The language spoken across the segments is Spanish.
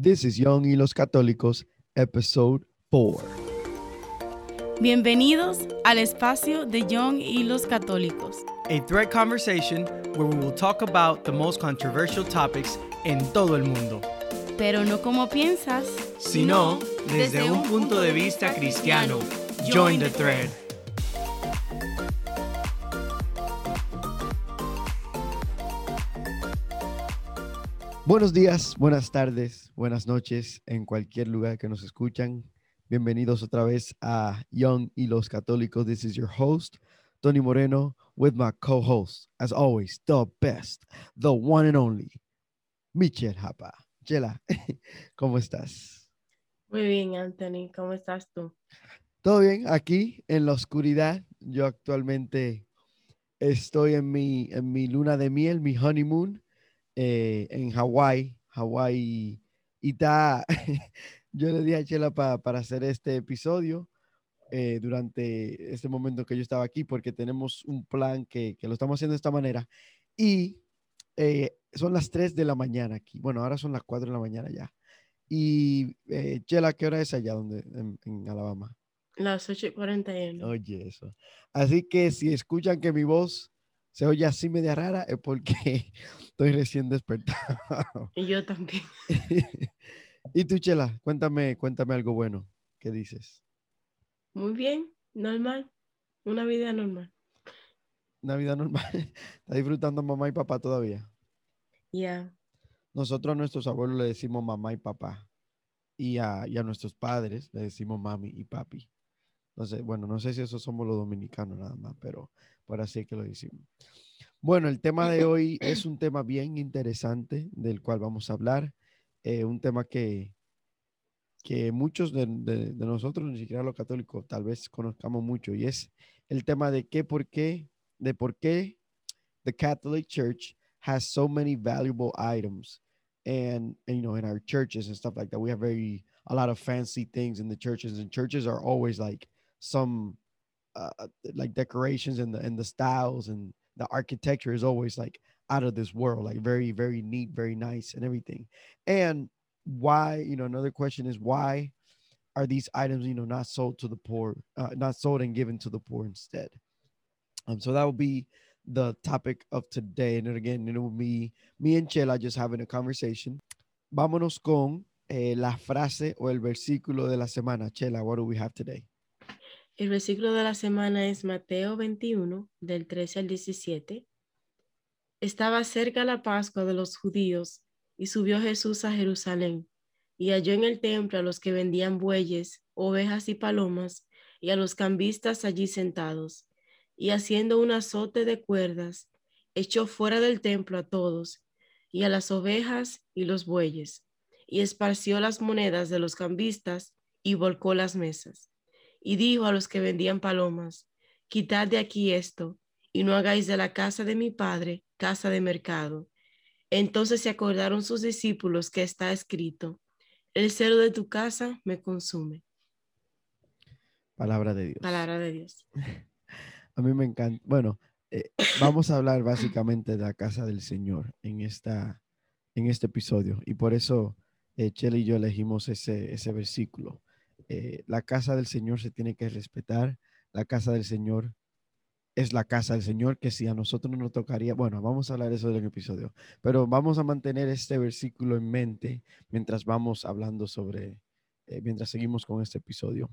This is Young y los Católicos, episode 4. Bienvenidos al espacio de Young y los Católicos. A thread conversation where we will talk about the most controversial topics en todo el mundo, Pero no como piensas, sino desde un punto de vista cristiano. Join the thread. Buenos días, buenas tardes, buenas noches en cualquier lugar que nos escuchan. Bienvenidos otra vez a Young y los Católicos. This is your host, Tony Moreno, with my co-host, as always, the best, the one and only, Michelle Japa. Chela, ¿cómo estás? Muy bien, Anthony, ¿cómo estás tú? Todo bien, aquí en la oscuridad. Yo actualmente estoy en mi, en mi luna de miel, mi honeymoon, eh, en Hawái. Hawái. Y está, yo le dije a Chela pa- para hacer este episodio eh, durante este momento que yo estaba aquí, porque tenemos un plan que, que lo estamos haciendo de esta manera. Y eh, son las 3 de la mañana aquí. Bueno, ahora son las 4 de la mañana ya. Y eh, Chela, ¿qué hora es allá donde, en- en Alabama? Las 8.41. Oye, eso. Así que si escuchan que mi voz se oye así media rara, es porque estoy recién despertado. Y yo también. y tú, Chela, cuéntame, cuéntame algo bueno. ¿Qué dices? Muy bien, normal. Una vida normal. Navidad normal. ¿Está disfrutando mamá y papá todavía? Ya. Nosotros a nuestros abuelos le decimos mamá y papá. Y a, y a nuestros padres le decimos mami y papi. Entonces, bueno, no sé si eso somos los dominicanos nada más, pero por así que lo decimos. Bueno, el tema de hoy es un tema bien interesante del cual vamos a hablar. eh, un tema que, que muchos de, de- de nosotros, ni siquiera los católicos, tal vez conozcamos mucho, y es el tema de qué, por qué, de por qué the Catholic Church has so many valuable items and, and, you know in our churches and stuff like that we have very a lot of fancy things in the churches and churches are always like some uh, like decorations and the and the styles and the architecture is always like out of this world like very very neat very nice and everything. And why you know another question is why are these items you know not sold to the poor uh, not sold and given to the poor instead? Um so that will be the topic of today. And then again it will be me and Chela just having a conversation. Vámonos con eh, la frase o el versículo de la semana. Chela what do we have today El versículo de la semana es Mateo 21, del 13 al 17. Estaba cerca la Pascua de los judíos y subió Jesús a Jerusalén y halló en el templo a los que vendían bueyes, ovejas y palomas y a los cambistas allí sentados. Y haciendo un azote de cuerdas, echó fuera del templo a todos y a las ovejas y los bueyes y esparció las monedas de los cambistas y volcó las mesas y dijo a los que vendían palomas, quitad de aquí esto, y no hagáis de la casa de mi padre casa de mercado. Entonces se acordaron sus discípulos que está escrito, el celo de tu casa me consume. palabra de Dios Palabra de Dios. A mí me encanta. Bueno, eh, vamos a hablar básicamente de la casa del Señor en, esta, en este episodio. Y por eso eh, Chela y yo elegimos ese, ese versículo. Eh, la casa del Señor se tiene que respetar. La casa del Señor es la casa del Señor, que si a nosotros no nos tocaría, bueno, vamos a hablar eso en el episodio, pero vamos a mantener este versículo en mente mientras vamos hablando sobre, eh, mientras seguimos con este episodio.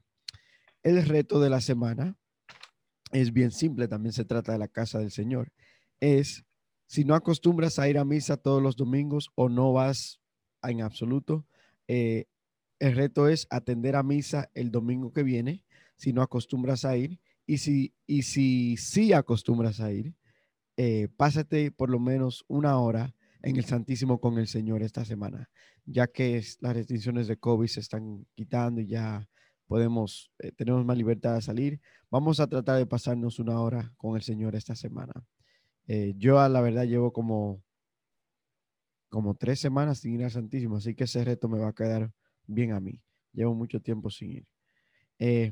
El reto de la semana es bien simple, también se trata de la casa del Señor. Es si no acostumbras a ir a misa todos los domingos o no vas en absoluto, eh, el reto es atender a misa el domingo que viene, si no acostumbras a ir, y si, y si sí acostumbras a ir, eh, pásate por lo menos una hora en el Santísimo con el Señor esta semana, ya que las restricciones de COVID se están quitando y ya podemos, eh, tenemos más libertad de salir. Vamos a tratar de pasarnos una hora con el Señor esta semana. Eh, yo a la verdad llevo como, como tres semanas sin ir al Santísimo, así que ese reto me va a quedar bien a mí. Llevo mucho tiempo sin ir. Eh,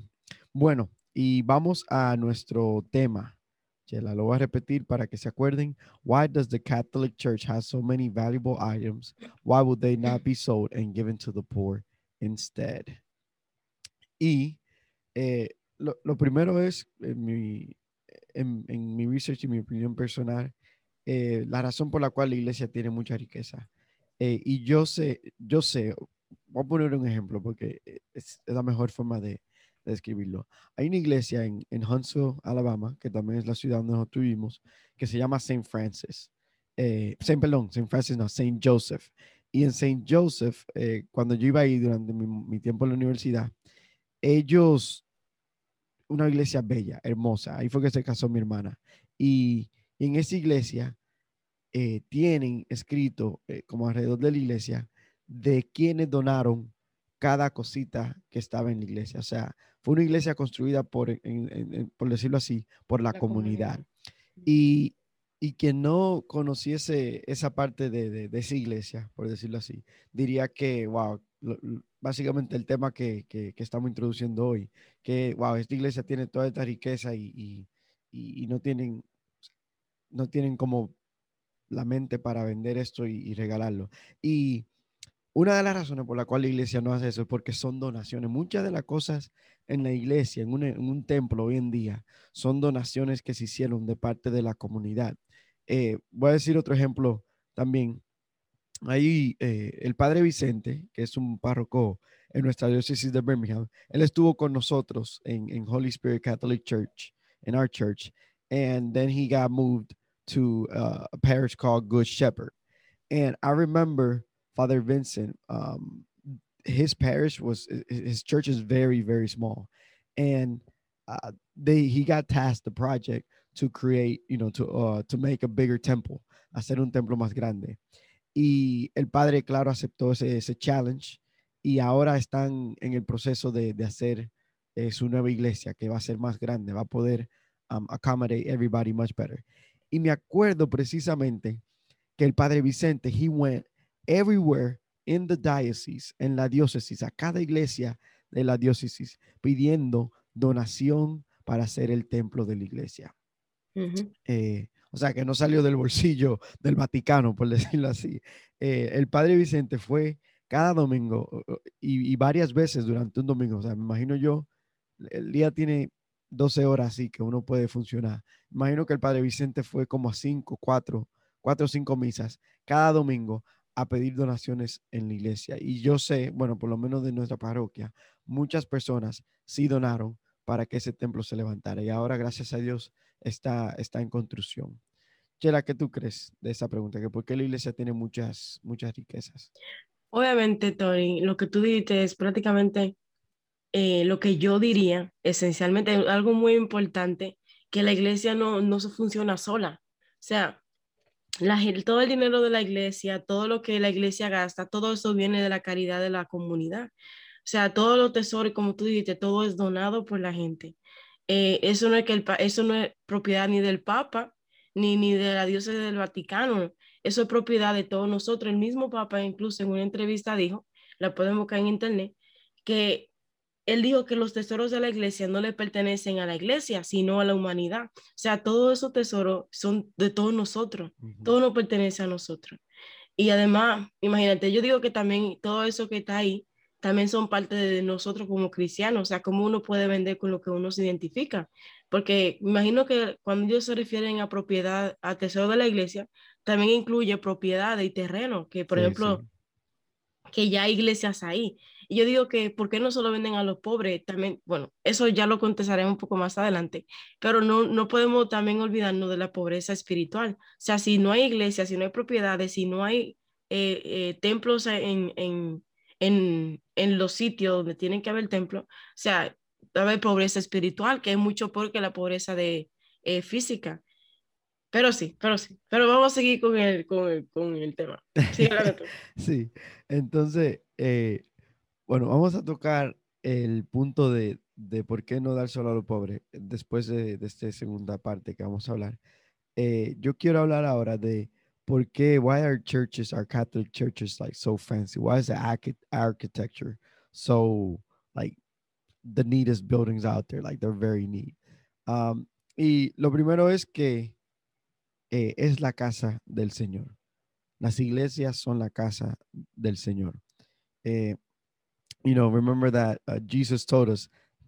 bueno, y vamos a nuestro tema Chela, lo voy a repetir para que se acuerden. Why does the Catholic Church have so many valuable items? Why would they not be sold and given to the poor instead? Y eh, lo, lo, primero es, en mi, en, mi research y mi opinión personal, eh, la razón por la cual la iglesia tiene mucha riqueza. Y yo sé, yo sé, voy a poner un ejemplo porque es, es la mejor forma de, de describirlo. Hay una iglesia en, en, Huntsville, Alabama, que también es la ciudad donde nosotros tuvimos, que se llama St. Francis. Eh, Saint, perdón, St. Francis, no, St. Joseph. Y en St. Joseph, eh, cuando yo iba ahí durante mi, mi, tiempo en la universidad, ellos, una iglesia bella, hermosa, ahí fue que se casó mi hermana. Y, y en esa iglesia eh, tienen escrito, eh, como alrededor de la iglesia, de quienes donaron cada cosita que estaba en la iglesia. O sea, fue una iglesia construida por, en, en, por decirlo así, por la, la comunidad. comunidad. Y, y quien no conociese esa parte de, de, de, esa iglesia, por decirlo así, diría que, wow, lo, básicamente el tema que, que, que, estamos introduciendo hoy, que, wow, esta iglesia tiene toda esta riqueza y, y, y no tienen, no tienen como la mente para vender esto y, y regalarlo. Y una de las razones por la cual la iglesia no hace eso es porque son donaciones. Muchas de las cosas en la iglesia, en un, en templo hoy en día, son donaciones que se hicieron de parte de la comunidad. Eh, voy a decir otro ejemplo también. Ahí eh, el padre Vicente, que es un párroco en nuestra diócesis de Birmingham, él estuvo con nosotros en, en Holy Spirit Catholic Church, in our church, and then he got moved to uh, a parish called Good Shepherd. And I remember Father Vincent, um, his parish was his church is very very small, and uh, they he got tasked the project to create, you know, to uh, to make a bigger temple, hacer un templo más grande. Y el padre, claro, aceptó ese, ese challenge y ahora están en el proceso de, de hacer eh, su nueva iglesia que va a ser más grande, va a poder um, accommodate everybody much better. Y me acuerdo precisamente que el padre Vicente, he went everywhere in the diocese, en la diócesis, a cada iglesia de la diócesis, pidiendo donación para hacer el templo de la iglesia. Uh -huh. eh, o sea, que no salió del bolsillo del Vaticano, por decirlo así. Eh, el padre Vicente fue cada domingo y, y, varias veces durante un domingo. O sea, me imagino yo, el día tiene 12 horas así que uno puede funcionar. Imagino que el padre Vicente fue como a 5, 4, 4 o 5 misas cada domingo a pedir donaciones en la iglesia. Y yo sé, bueno, por lo menos de nuestra parroquia, muchas personas sí donaron para que ese templo se levantara. Y ahora, gracias a Dios, está, está en construcción. Chela, ¿qué tú crees de esa pregunta? ¿Que ¿Por qué la iglesia tiene muchas, muchas riquezas? Obviamente, Tori, lo que tú dijiste es prácticamente eh, lo que yo diría, esencialmente, algo muy importante, que la iglesia no, no funciona sola. O sea, la, todo el dinero de la iglesia, todo lo que la iglesia gasta, todo eso viene de la caridad de la comunidad. O sea, todos los tesoros, como tú dijiste, todo es donado por la gente. Eh, eso, no es que eso no es propiedad ni del Papa, ni, ni de la diócesis del Vaticano. Eso es propiedad de todos nosotros. El mismo Papa incluso en una entrevista dijo, la pueden buscar en internet, que él dijo que los tesoros de la iglesia no le pertenecen a la iglesia, sino a la humanidad. O sea, todos esos tesoros son de todos nosotros, uh -huh. todo nos pertenece a nosotros. Y además, imagínate, yo digo que también todo eso que está ahí, también son parte de nosotros como cristianos, o sea, cómo uno puede vender con lo que uno se identifica. Porque imagino que cuando ellos se refieren a propiedad, a tesoro de la iglesia, también incluye propiedad y terreno, que por sí, ejemplo, sí. que ya hay iglesias ahí. Y yo digo que, ¿por qué no solo venden a los pobres? También, bueno, eso ya lo contestaremos un poco más adelante, pero no, no podemos también olvidarnos de la pobreza espiritual. O sea, si no hay iglesias, si no hay propiedades, si no hay eh, eh, templos en, en, en, en, los sitios donde tienen que haber templos, o sea, haber pobreza espiritual, que es mucho peor que la pobreza de, eh, física. Pero sí, pero sí. Pero vamos a seguir con el, con el, con el tema. Sí, sí. entonces, eh, bueno, vamos a tocar el punto de, de, por qué no dar solo a los pobres después de, de esta segunda parte que vamos a hablar. Eh, yo quiero hablar ahora de por qué, why are churches, our Catholic churches like so fancy? Why is the architecture so like the neatest buildings out there? Like they're very neat. Um, Y lo primero es que eh, es la casa del Señor. Las iglesias son la casa del Señor. Eh, you know, remember that uh, Jesus told us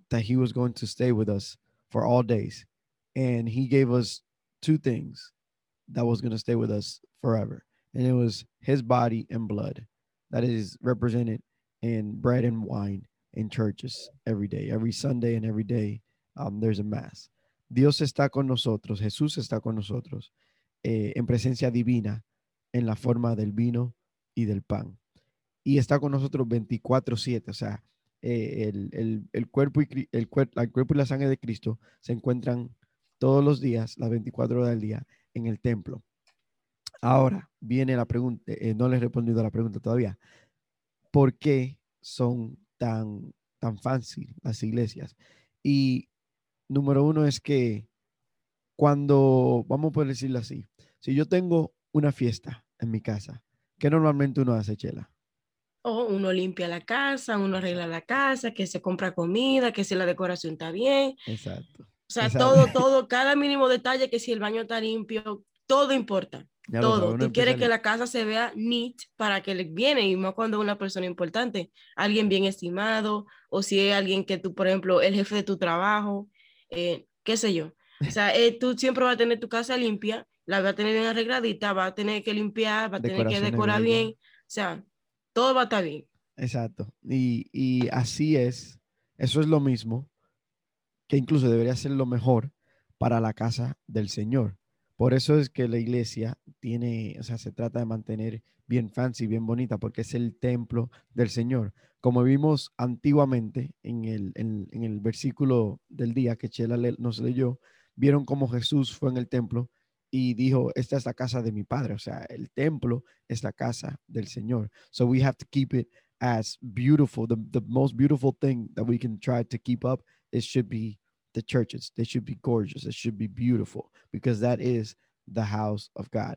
that he was going to stay with us for all days. And he gave us two things that was going to stay with us forever. And it was his body and blood that is represented in bread and wine in churches every day, every Sunday and every day um, there's a mass. Dios está con nosotros, Jesús está con nosotros eh, en presencia divina en la forma del vino y del pan. Y está con nosotros 24/7, o sea, eh, el, el, el, cuerpo y, el, el cuerpo y la sangre de Cristo se encuentran todos los días, las 24 horas del día, en el templo. Ahora viene la pregunta, eh, no les he respondido a la pregunta todavía. ¿Por qué son tan, tan fácil las iglesias? Y número uno es que cuando, vamos a decirlo así, si yo tengo una fiesta en mi casa, ¿qué normalmente uno hace, Chela? O oh, uno limpia la casa, uno arregla la casa, que se compra comida, que si la decoración está bien. Exacto. O sea, todo, todo, cada mínimo detalle, que si el baño está limpio, todo importa. Ya todo. Tú quieres que la casa se vea neat para que le viene, y más cuando es una persona importante, alguien bien estimado, o si es alguien que tú, por ejemplo, el jefe de tu trabajo, eh, qué sé yo. O sea, eh, tú siempre vas a tener tu casa limpia, la vas a tener bien arregladita, vas a tener que limpiar, vas a tener que decorar bien. O sea, todo va a estar bien. Exacto. Y, y así es. Eso es lo mismo, que incluso debería ser lo mejor para la casa del Señor. Por eso es que la iglesia tiene, o sea, se trata de mantener bien fancy, bien bonita, porque es el templo del Señor. Como vimos antiguamente en el, en, el versículo del día que Chela le, nos leyó, vieron cómo Jesús fue en el templo y dijo, esta es la casa de mi padre, o sea, el templo es la casa del Señor. So we have to keep it as beautiful. The, the most beautiful thing that we can try to keep up, it should be the churches. They should be gorgeous. It should be beautiful because that is the house of God.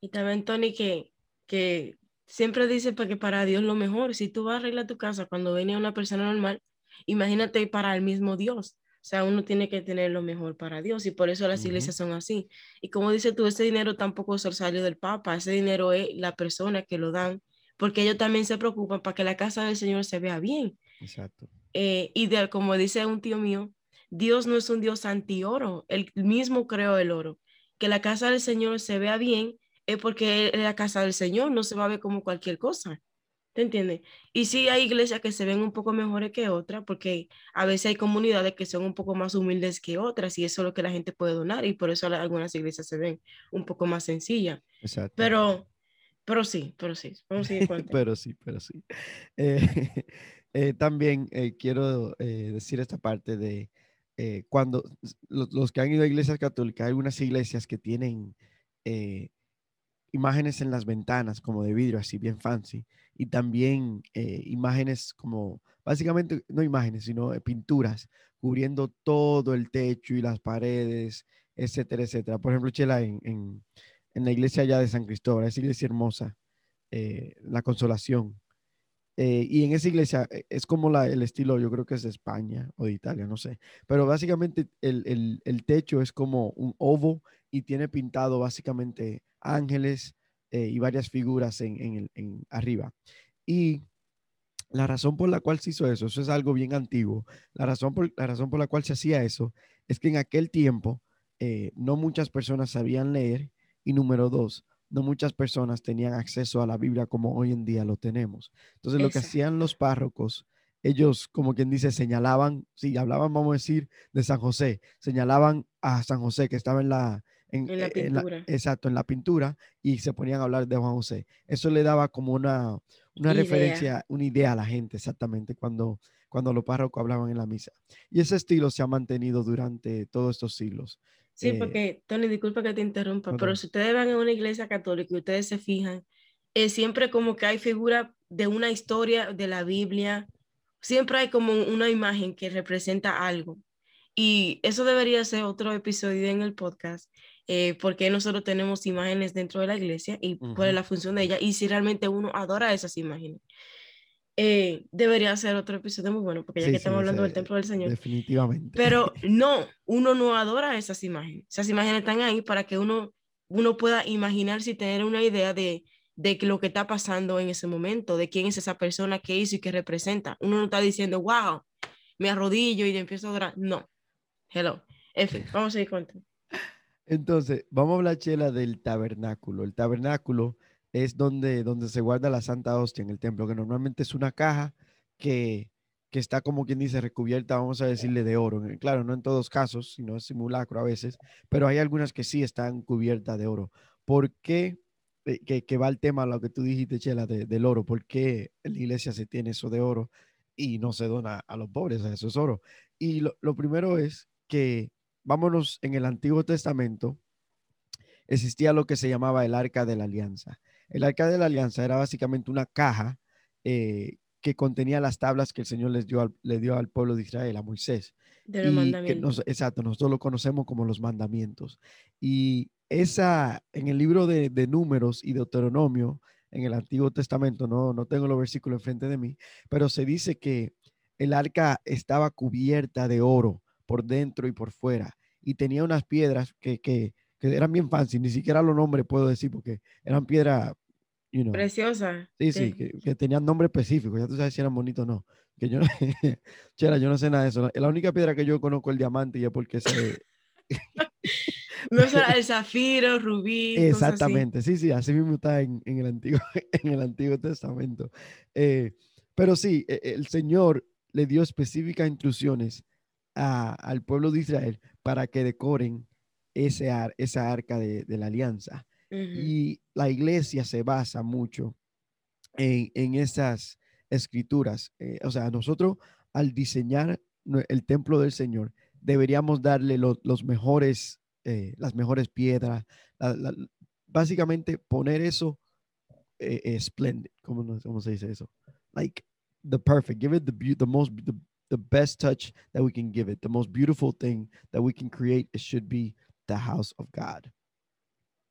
Y también, Tony, que, que siempre dice porque para Dios lo mejor. Si tú vas a arreglar tu casa cuando viene una persona normal, imagínate para el mismo Dios. O sea, uno tiene que tener lo mejor para Dios y por eso las iglesias son así. Y como dices tú, ese dinero tampoco es el salario del Papa, ese dinero es la persona que lo dan, porque ellos también se preocupan para que la casa del Señor se vea bien. Exacto. Eh, y de, como dice un tío mío, Dios no es un Dios anti-oro, él mismo creó el oro. Que la casa del Señor se vea bien es porque la casa del Señor no se va a ver como cualquier cosa. ¿Te entiendes? Y sí hay iglesias que se ven un poco mejores que otras, porque a veces hay comunidades que son un poco más humildes que otras y eso es lo que la gente puede donar y por eso algunas iglesias se ven un poco más sencillas. Exacto. Pero, pero sí, pero sí. Vamos a seguir pero sí, pero sí. Eh, eh, también eh, quiero decir esta parte de cuando los, los, que han ido a iglesias católicas, hay algunas iglesias que tienen imágenes en las ventanas como de vidrio, así bien fancy y también eh, imágenes como, básicamente, no imágenes, sino eh, pinturas cubriendo todo el techo y las paredes, etcétera, etcétera. Por ejemplo, Chela, en, en, la iglesia allá de San Cristóbal, esa iglesia hermosa, eh, la Consolación. y en esa iglesia es como la, el estilo, yo creo que es de España o de Italia, no sé. Pero básicamente el, el, el techo es como un ovo y tiene pintado básicamente ángeles, eh, y varias figuras en, en, en, arriba. Y la razón por la cual se hizo eso, eso es algo bien antiguo, la razón por, la, razón por la cual se hacía eso es que en aquel tiempo eh, no muchas personas sabían leer y número dos, no muchas personas tenían acceso a la Biblia como hoy en día lo tenemos. Entonces lo que hacían los párrocos, ellos como quien dice, señalaban, si hablaban, vamos a decir, de San José, señalaban a San José que estaba en la, en, la pintura. exacto, en la pintura y se ponían a hablar de Juan José. Eso le daba como una, una referencia, una idea a la gente exactamente cuando, cuando los párrocos hablaban en la misa. Y ese estilo se ha mantenido durante todos estos siglos. Sí, eh, porque, Tony, disculpa que te interrumpa, pero si ustedes van a una iglesia católica y ustedes se fijan, es siempre como que hay figura de una historia de la Biblia, siempre hay como una imagen que representa algo. Y eso debería ser otro episodio en el podcast, eh, porque nosotros tenemos imágenes dentro de la iglesia y cuál es la función de ella y si realmente uno adora esas imágenes. eh, debería ser otro episodio muy bueno, porque ya Sí, que sí, estamos hablando ese- del templo del Señor. Definitivamente. Pero no, uno no adora esas imágenes. Esas imágenes están ahí para que uno, uno pueda imaginarse y tener una idea de, de que lo que está pasando en ese momento, de quién es esa persona, qué hizo y qué representa. Uno no está diciendo, wow, me arrodillo y empiezo a adorar. No. Hello. En fin, vamos a seguir contando. Entonces, vamos a hablar, Chela, del tabernáculo. El tabernáculo es donde, donde se guarda la Santa Hostia en el templo, que normalmente es una caja que, que está, como quien dice, recubierta, vamos a decirle, de oro. Claro, no en todos casos, sino es simulacro a veces, pero hay algunas que sí están cubiertas de oro. ¿Por qué? eh, Que, que va el tema a lo que tú dijiste, Chela, de- del oro. ¿Por qué la iglesia se tiene eso de oro y no se dona a los pobres? Sea, eso es oro. Y lo, lo primero es que, vámonos, en el Antiguo Testamento existía lo que se llamaba el Arca de la Alianza. El Arca de la Alianza era básicamente una caja eh, que contenía las tablas que el Señor les dio al, le dio al pueblo de Israel, a Moisés. De los que nos- exacto, nosotros lo conocemos como los mandamientos. Y esa, en el libro de, de Números y Deuteronomio, en el Antiguo Testamento, no, no tengo los versículos enfrente de mí, pero se dice que el arca estaba cubierta de oro por dentro y por fuera y tenía unas piedras que, que, que eran bien fancy, ni siquiera los nombres puedo decir porque eran piedras, you know, Preciosa. Sí, sí, que, que tenían nombre específico, ya tú sabes si eran bonitos o no. Que yo, no- Chela, yo no sé nada de eso. La, única piedra que yo conozco es el diamante y es porque se... No el zafiro, rubí. cosas así. Exactamente, sí, sí, así mismo está en, en el, Antiguo, en el Antiguo Testamento. Eh, pero sí, e- el Señor le dio específicas instrucciones a- al pueblo de Israel para que decoren ese ar- esa arca de, de la alianza. Y la iglesia se basa mucho en, en esas escrituras. Eh, o sea, nosotros al diseñar el templo del Señor, deberíamos darle lo- los mejores, eh, las mejores piedras, la- la- básicamente poner eso eh, splendid, ¿cómo, se dice eso? Like the perfect, give it the, the most, the, the best touch that we can give it, the most beautiful thing that we can create, it should be the house of God.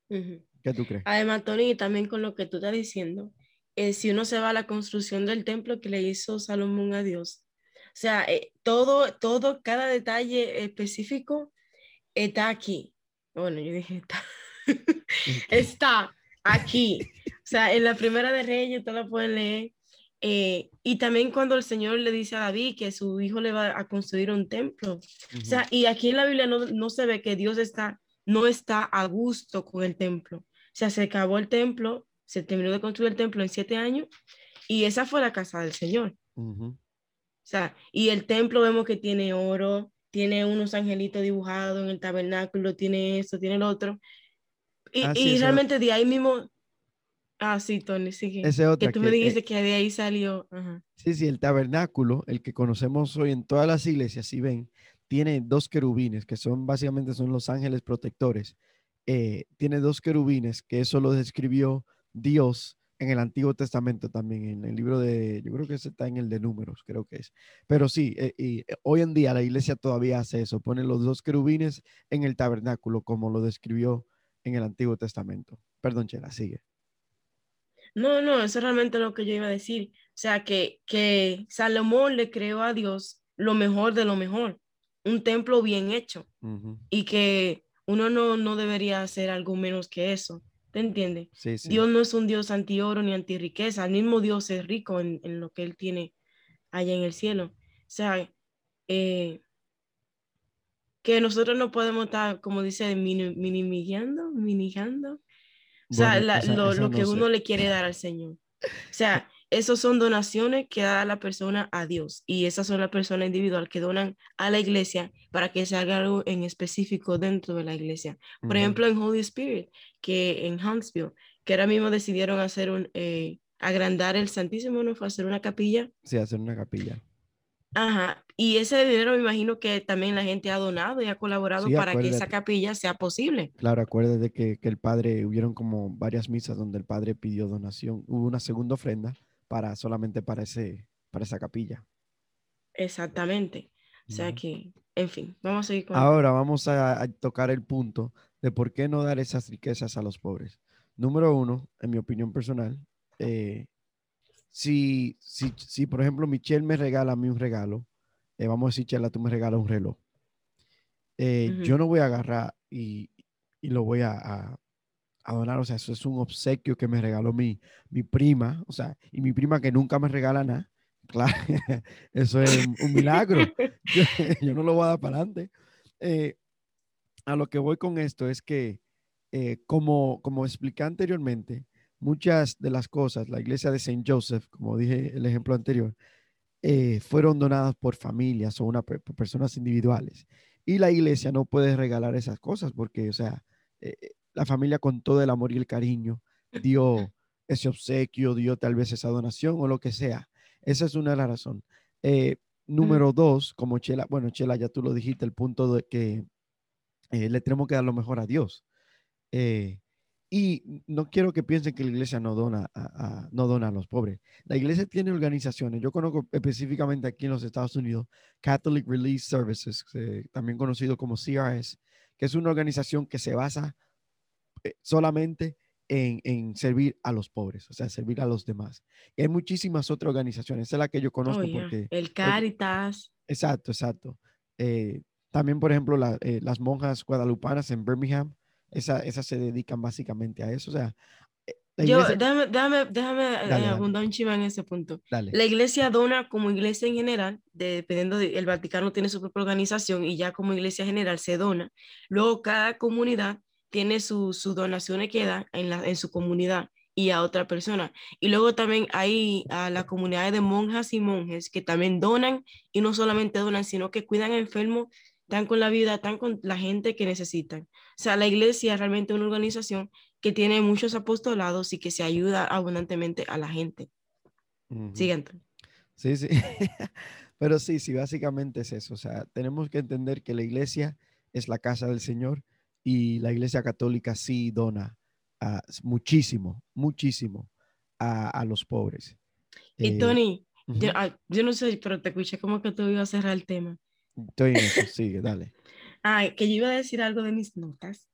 ¿Qué tú crees? Además, Tony, también con lo que tú estás diciendo, eh, si uno se va a la construcción del templo que le hizo Salomón a Dios, o sea, eh, todo, todo, cada detalle específico está aquí. Bueno, yo dije, está, está aquí. O sea, en la primera de Reyes, tú la pueden leer. Eh, y también cuando el Señor le dice a David que su hijo le va a construir un templo. O sea, y aquí en la Biblia no, no se ve que Dios está, no está a gusto con el templo. O sea, se acabó el templo, se terminó de construir el templo en siete años y esa fue la casa del Señor. O sea, y el templo vemos que tiene oro, tiene unos angelitos dibujados en el tabernáculo, tiene esto, tiene lo otro. Y, Ah, sí, y realmente de ahí mismo... Ah, sí, Tony, sigue. Esa es otra que tú que, me eh, dijiste que de ahí salió. Ajá. Sí, sí, el tabernáculo, el que conocemos hoy en todas las iglesias, si ven, tiene dos querubines, que son básicamente son los ángeles protectores. Eh, tiene dos querubines, que eso lo describió Dios en el Antiguo Testamento también, en el libro de, yo creo que ese está en el de números, creo que es. Pero sí, eh, y eh, hoy en día la iglesia todavía hace eso, pone los dos querubines en el tabernáculo, como lo describió en el Antiguo Testamento. Perdón, Chela, sigue. No, no, eso es realmente lo que yo iba a decir. O sea, que, que Salomón le creó a Dios lo mejor de lo mejor, un templo bien hecho y que uno no, no debería hacer algo menos que eso. ¿Te entiendes? Sí, sí. Dios no es un Dios anti-oro ni anti-riqueza, el mismo Dios es rico en, en lo que Él tiene allá en el cielo. O sea, eh, que nosotros no podemos estar, como dice, mini- minimizando, minijando. O sea, Bueno, la- esa- lo, esa lo no que sé. uno le quiere dar al Señor. O sea, esos son donaciones que da la persona a Dios y esas son las personas individual que donan a la iglesia para que se haga algo en específico dentro de la iglesia. Por Ujú. ejemplo, en Holy Spirit, que en Huntsville, que ahora mismo decidieron hacer un, eh, agrandar el Santísimo, ¿no? Fue hacer una capilla. Sí, hacer una capilla. Ajá. Y ese dinero me imagino que también la gente ha donado y ha colaborado Sí, para que esa acuérdate. capilla sea posible. Claro, acuérdate que, que el padre, hubieron como varias misas donde el padre pidió donación. Hubo una segunda ofrenda para solamente para, ese, para esa capilla. Exactamente. O sea que, en fin, vamos a seguir con... Ahora vamos a, a tocar el punto de por qué no dar esas riquezas a los pobres. Número uno, en mi opinión personal, eh, si, si, si, por ejemplo, Michelle me regala a mí un regalo, eh, vamos a decir, Chela, tú me regalas un reloj. Eh, yo no voy a agarrar y, y lo voy a, a, a, donar, o sea, eso es un obsequio que me regaló mi, mi prima, o sea, y mi prima que nunca me regala nada. Claro, eso es un, milagro. Yo, no lo voy a dar para adelante. Eh, a lo que voy con esto es que, eh, como, como expliqué anteriormente, muchas de las cosas, la iglesia de Saint Joseph, como dije el ejemplo anterior, eh, fueron donadas por familias o una, por personas individuales. Y la iglesia no puede regalar esas cosas porque, o sea, la familia con todo el amor y el cariño dio ese obsequio, dio tal vez esa donación o lo que sea. Esa es una de las razones. Eh, número dos, como Chela, bueno, Chela, ya tú lo dijiste, el punto de que eh, le tenemos que dar lo mejor a Dios. Eh, y no quiero que piensen que la iglesia no dona a, no dona a los pobres. La iglesia tiene organizaciones. Yo conozco específicamente aquí en los Estados Unidos Catholic Relief Services, también conocido como CRS, que es una organización que se basa solamente en, servir a los pobres, o sea, servir a los demás. Y hay muchísimas otras organizaciones, esa es la que yo conozco oh, porque... El Caritas. exacto, exacto. Eh, también, por ejemplo, eh, las monjas guadalupanas en Birmingham, esas esa se dedican básicamente a eso, o sea... Eh, yo, déjame, déjame, déjame abundar un chiva en ese punto. La iglesia dona como iglesia en general, dependiendo del el Vaticano tiene su propia organización y ya como iglesia general se dona. Luego cada comunidad tiene sus su donaciones que da en, la, en su comunidad y a otra persona. Y luego también hay a la comunidad de monjas y monjes que también donan y no solamente donan, sino que cuidan enfermos, están con la vida, están con la gente que necesitan. O sea, la iglesia es realmente una organización que tiene muchos apostolados y que se ayuda abundantemente a la gente. Siguiente. Sí, sí. Pero sí, sí, básicamente es eso. O sea, tenemos que entender que la iglesia es la casa del Señor y la Iglesia Católica sí dona uh, muchísimo, muchísimo a, a, los pobres. Y eh, Tony, uh -huh. yo, ah, yo, no sé, pero te escuché como que tú ibas a cerrar el tema. Estoy en eso, sigue, dale. Ah, que yo iba a decir algo de mis notas,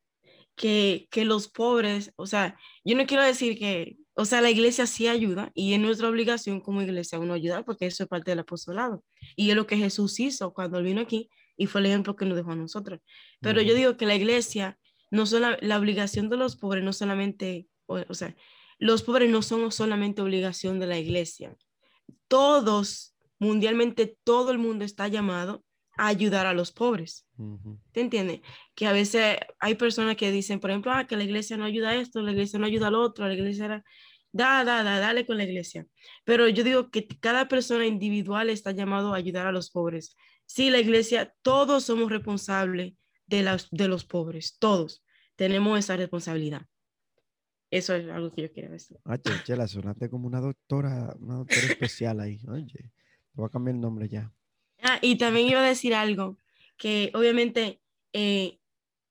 que, que los pobres, o sea, yo no quiero decir que, o sea, la iglesia sí ayuda y es nuestra obligación como iglesia uno ayudar porque eso es parte del apostolado. Y es lo que Jesús hizo cuando él vino aquí, y fue el ejemplo que nos dejó a nosotros. Pero yo digo que la iglesia, no son la, obligación de los pobres, no solamente, o, sea, los pobres no son solamente obligación de la iglesia. Todos, mundialmente, todo el mundo está llamado a ayudar a los pobres. ¿Te entiendes? Que a veces hay personas que dicen, por ejemplo, ah, que la iglesia no ayuda a esto, la iglesia no ayuda al otro, la iglesia era... Da, da, da, dale con la iglesia. Pero yo digo que cada persona individual está llamado a ayudar a los pobres. Sí, la iglesia, todos somos responsables de, las, de los pobres, todos tenemos esa responsabilidad. Eso es algo que yo quiero decir. Oye, Chela, sonaste como una doctora, una doctora especial ahí. Oye, te voy a cambiar el nombre ya. Ah, y también iba a decir algo, que obviamente eh,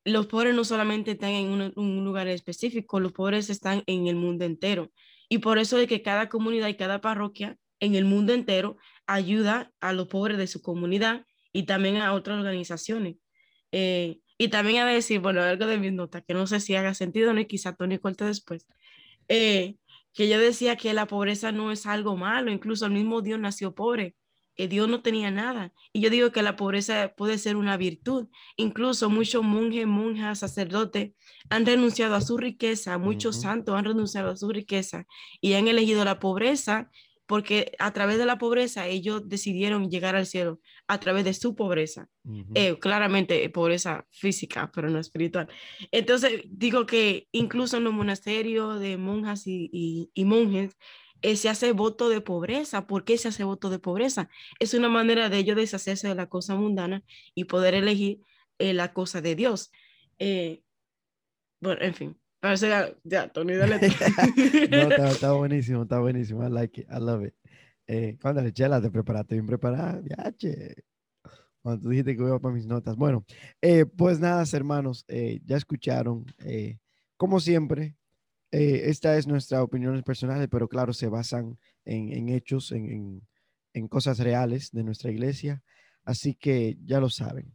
los pobres no solamente están en un, lugar específico, los pobres están en el mundo entero. Y por eso es que cada comunidad y cada parroquia en el mundo entero ayuda a los pobres de su comunidad y también a otras organizaciones. Eh, y también a decir, bueno, algo de mis notas, que no sé si haga sentido, no, quizá Tony corte después, eh, que yo decía que la pobreza no es algo malo, incluso el mismo Dios nació pobre, Dios no tenía nada. Y yo digo que la pobreza puede ser una virtud. Incluso muchos monjes, monjas, sacerdotes han renunciado a su riqueza, muchos santos han renunciado a su riqueza y han elegido la pobreza porque a través de la pobreza ellos decidieron llegar al cielo, a través de su pobreza, eh, claramente pobreza física, pero no espiritual. Entonces, digo que incluso en los monasterios de monjas y, y, y monjes, eh, se hace voto de pobreza. ¿Por qué se hace voto de pobreza? Es una manera de ellos deshacerse de la cosa mundana y poder elegir eh, la cosa de Dios. bueno, en fin, o sea, ya, Tony, dale. no, está, está, buenísimo, está buenísimo. I like it, I love it. Eh, cuando le chela, te preparaste bien preparada, ya, che. Cuando tú dijiste que iba para mis notas. Bueno, eh, pues nada, hermanos, eh, ya escucharon. Eh, como siempre, eh, esta es nuestra opiniones personales, pero claro, se basan en, hechos, en, cosas reales de nuestra iglesia. Así que ya lo saben.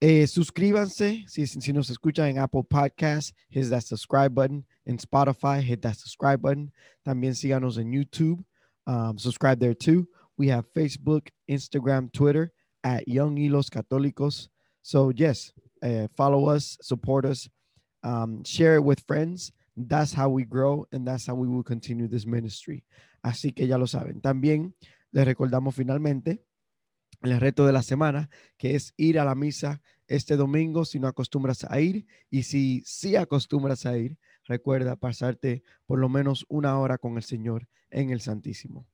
Eh, suscríbanse si, nos escuchan en Apple Podcasts, hit that subscribe button. En Spotify, hit that subscribe button. También síganos en YouTube. um, subscribe there too. We have Facebook, Instagram, Twitter at Young Hilos Católicos. So, yes, uh, follow us, support us, um, share it with friends. That's how we grow and that's how we will continue this ministry. Así que ya lo saben. También les recordamos finalmente el reto de la semana, que es ir a la misa este domingo si no acostumbras a ir y si sí acostumbras a ir, recuerda pasarte por lo menos una hora con el Señor en el Santísimo.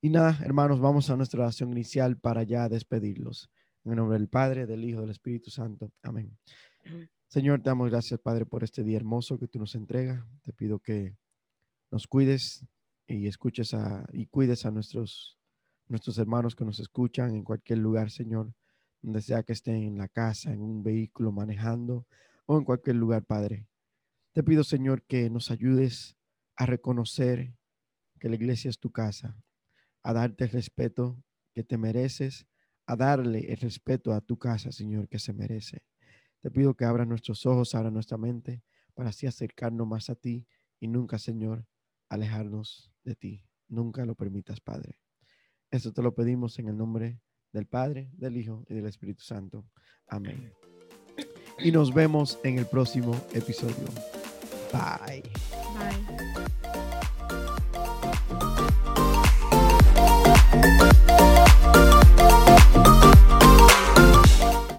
Y nada, hermanos, vamos a nuestra oración inicial para ya despedirlos. En el nombre del Padre, del Hijo, del Espíritu Santo. Amén. Señor, damos gracias, Padre, por este día hermoso que tú nos entregas. Te pido que nos cuides y escuches a, y cuides a nuestros, nuestros hermanos que nos escuchan en cualquier lugar, Señor, donde sea que estén en la casa, en un vehículo, manejando o en cualquier lugar, Padre. Te pido, Señor, que nos ayudes a reconocer que la iglesia es tu casa, a darte el respeto que te mereces, a darle el respeto a tu casa, Señor, que se merece. Te pido que abra nuestros ojos, abra nuestra mente, para así acercarnos más a ti y nunca, Señor, alejarnos de ti. Nunca lo permitas, Padre. Esto te lo pedimos en el nombre del Padre, del Hijo y del Espíritu Santo. Amén. Y nos vemos en el próximo episodio. Bye.